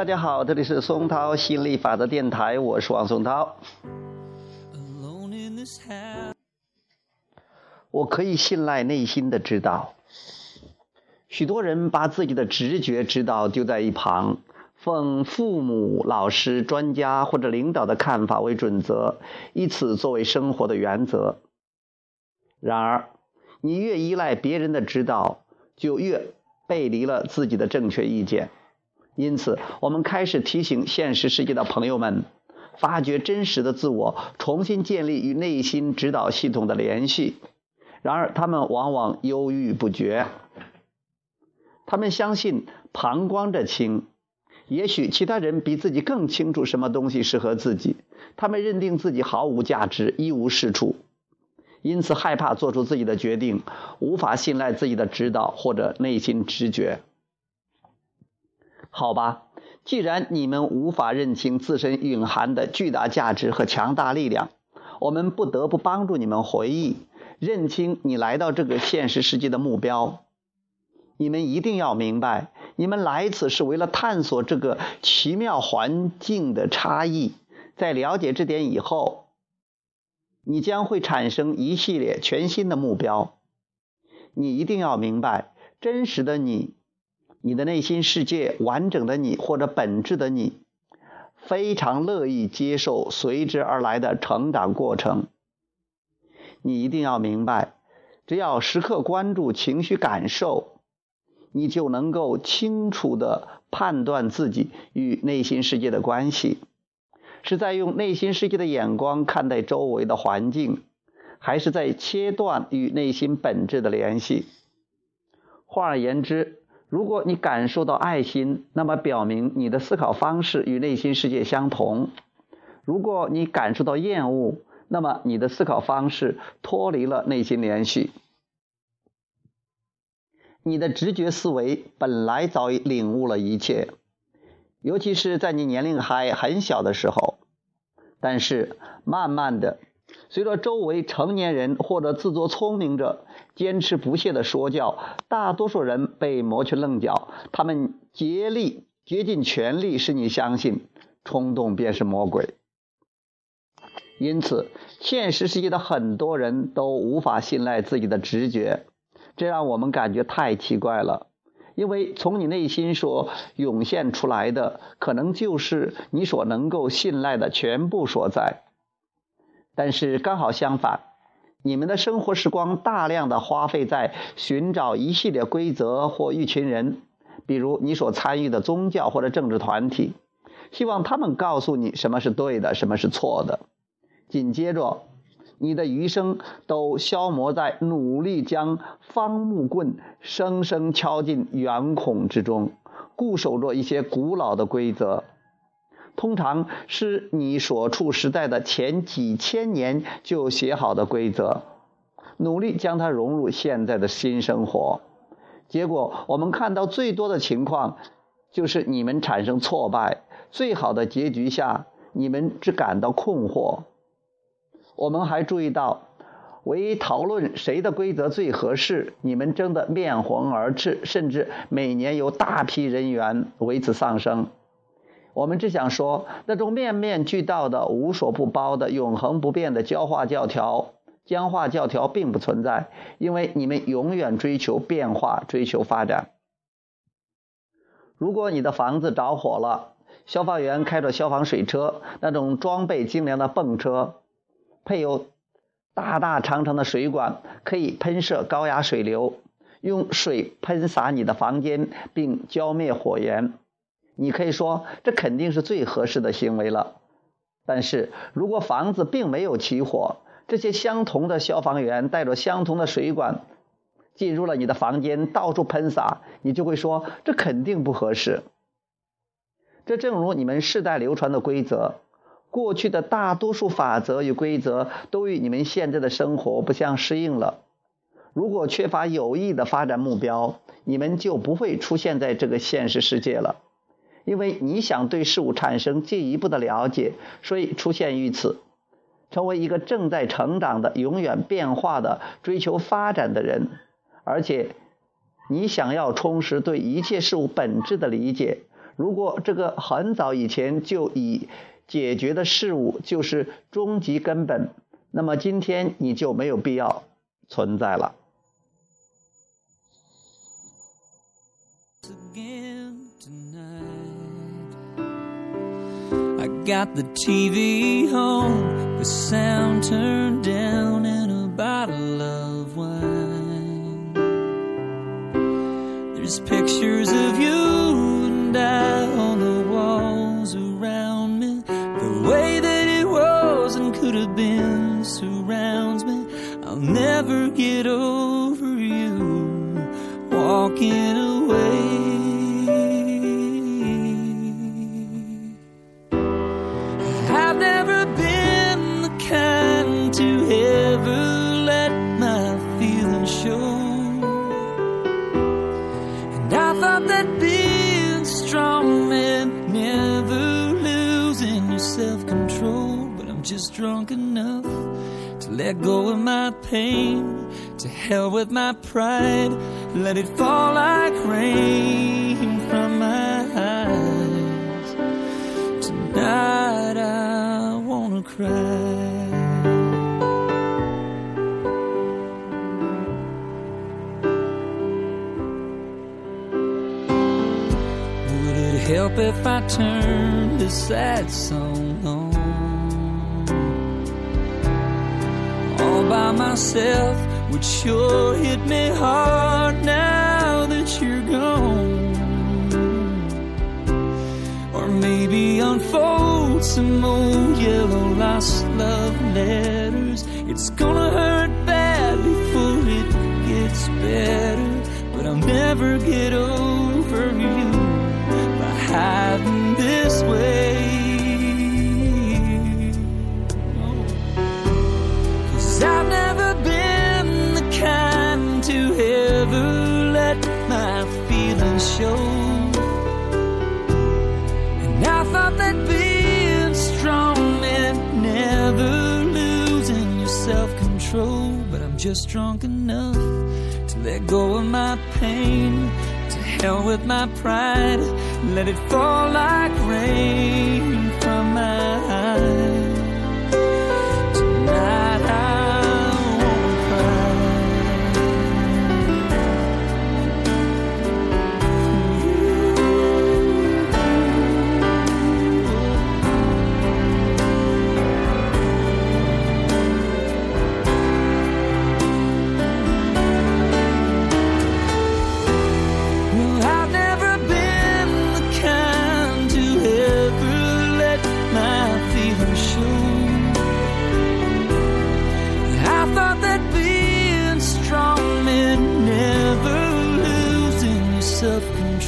大家好，这里是松涛心理法则电台，我是王松涛。我可以信赖内心的指导。许多人把自己的直觉指导丢在一旁，奉父母、老师、专家或者领导的看法为准则，以此作为生活的原则。然而，你越依赖别人的指导，就越背离了自己的正确意见。因此，我们开始提醒现实世界的朋友们，发掘真实的自我，重新建立与内心指导系统的联系。然而，他们往往犹豫不决。他们相信旁观者清，也许其他人比自己更清楚什么东西适合自己。他们认定自己毫无价值，一无是处，因此害怕做出自己的决定，无法信赖自己的指导或者内心直觉。好吧，既然你们无法认清自身蕴含的巨大价值和强大力量，我们不得不帮助你们回忆、认清你来到这个现实世界的目标。你们一定要明白，你们来此是为了探索这个奇妙环境的差异。在了解这点以后，你将会产生一系列全新的目标。你一定要明白，真实的你。你的内心世界，完整的你或者本质的你，非常乐意接受随之而来的成长过程。你一定要明白，只要时刻关注情绪感受，你就能够清楚的判断自己与内心世界的关系，是在用内心世界的眼光看待周围的环境，还是在切断与内心本质的联系。换而言之。如果你感受到爱心，那么表明你的思考方式与内心世界相同；如果你感受到厌恶，那么你的思考方式脱离了内心联系。你的直觉思维本来早已领悟了一切，尤其是在你年龄还很小的时候，但是慢慢的。随着周围成年人或者自作聪明者坚持不懈的说教，大多数人被磨去棱角。他们竭力竭尽全力使你相信，冲动便是魔鬼。因此，现实世界的很多人都无法信赖自己的直觉，这让我们感觉太奇怪了。因为从你内心所涌现出来的，可能就是你所能够信赖的全部所在。但是刚好相反，你们的生活时光大量的花费在寻找一系列规则或一群人，比如你所参与的宗教或者政治团体，希望他们告诉你什么是对的，什么是错的。紧接着，你的余生都消磨在努力将方木棍生生敲进圆孔之中，固守着一些古老的规则。通常是你所处时代的前几千年就写好的规则，努力将它融入现在的新生活。结果，我们看到最多的情况就是你们产生挫败。最好的结局下，你们只感到困惑。我们还注意到，为讨论谁的规则最合适，你们争得面红耳赤，甚至每年有大批人员为此丧生。我们只想说，那种面面俱到的、无所不包的、永恒不变的僵化教条，僵化教条并不存在，因为你们永远追求变化、追求发展。如果你的房子着火了，消防员开着消防水车，那种装备精良的泵车，配有大大长长的水管，可以喷射高压水流，用水喷洒你的房间，并浇灭火源。你可以说这肯定是最合适的行为了，但是如果房子并没有起火，这些相同的消防员带着相同的水管进入了你的房间，到处喷洒，你就会说这肯定不合适。这正如你们世代流传的规则，过去的大多数法则与规则都与你们现在的生活不相适应了。如果缺乏有益的发展目标，你们就不会出现在这个现实世界了。因为你想对事物产生进一步的了解，所以出现于此，成为一个正在成长的、永远变化的、追求发展的人。而且，你想要充实对一切事物本质的理解。如果这个很早以前就已解决的事物就是终极根本，那么今天你就没有必要存在了。Got the TV on, the sound turned down, and a bottle of wine. There's pictures of you and I on the walls around me. The way that it was and could have been surrounds me. I'll never get over you walking away. And that being strong meant never losing your self control. But I'm just drunk enough to let go of my pain. To hell with my pride. Let it fall like rain if I turn this sad song on? All by myself would sure hit me hard now that you're gone. Or maybe unfold some old yellow lost love letters. It's gonna hurt bad before it gets better. But I'll never get over show. And I thought that being strong meant never losing your self control. But I'm just drunk enough to let go of my pain. To hell with my pride. Let it fall like rain from my eyes.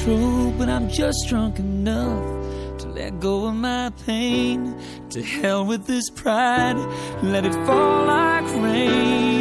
Control, but I'm just drunk enough to let go of my pain. To hell with this pride, let it fall like rain